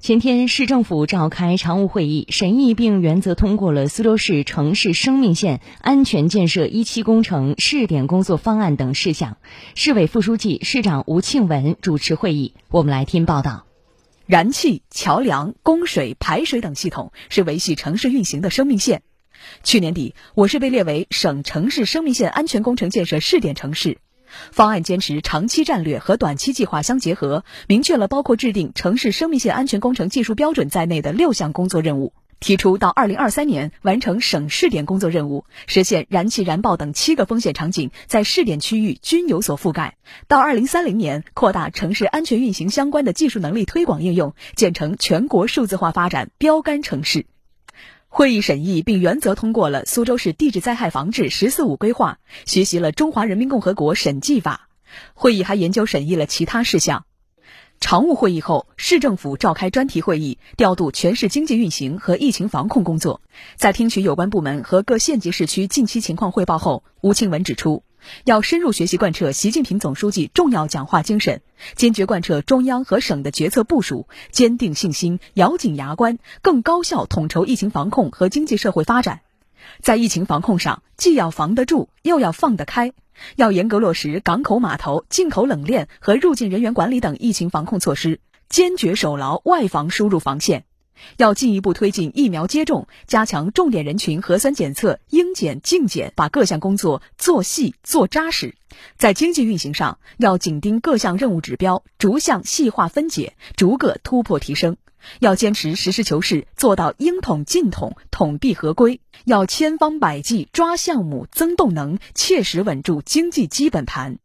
前天，市政府召开常务会议，审议并原则通过了苏州市城市生命线安全建设一期工程试点工作方案等事项。市委副书记、市长吴庆文主持会议。我们来听报道。燃气、桥梁、供水、排水等系统是维系城市运行的生命线。去年底，我市被列为省城市生命线安全工程建设试点城市。方案坚持长期战略和短期计划相结合，明确了包括制定城市生命线安全工程技术标准在内的六项工作任务，提出到二零二三年完成省试点工作任务，实现燃气燃爆等七个风险场景在试点区域均有所覆盖；到二零三零年扩大城市安全运行相关的技术能力推广应用，建成全国数字化发展标杆城市。会议审议并原则通过了苏州市地质灾害防治“十四五”规划，学习了《中华人民共和国审计法》。会议还研究审议了其他事项。常务会议后，市政府召开专题会议，调度全市经济运行和疫情防控工作。在听取有关部门和各县级市区近期情况汇报后，吴庆文指出。要深入学习贯彻习近平总书记重要讲话精神，坚决贯彻中央和省的决策部署，坚定信心，咬紧牙关，更高效统筹疫情防控和经济社会发展。在疫情防控上，既要防得住，又要放得开，要严格落实港口码头、进口冷链和入境人员管理等疫情防控措施，坚决守牢外防输入防线。要进一步推进疫苗接种，加强重点人群核酸检测、应检尽检，把各项工作做细做扎实。在经济运行上，要紧盯各项任务指标，逐项细化分解，逐个突破提升。要坚持实事求是，做到应统尽统，统必合规。要千方百计抓项目、增动能，切实稳住经济基本盘。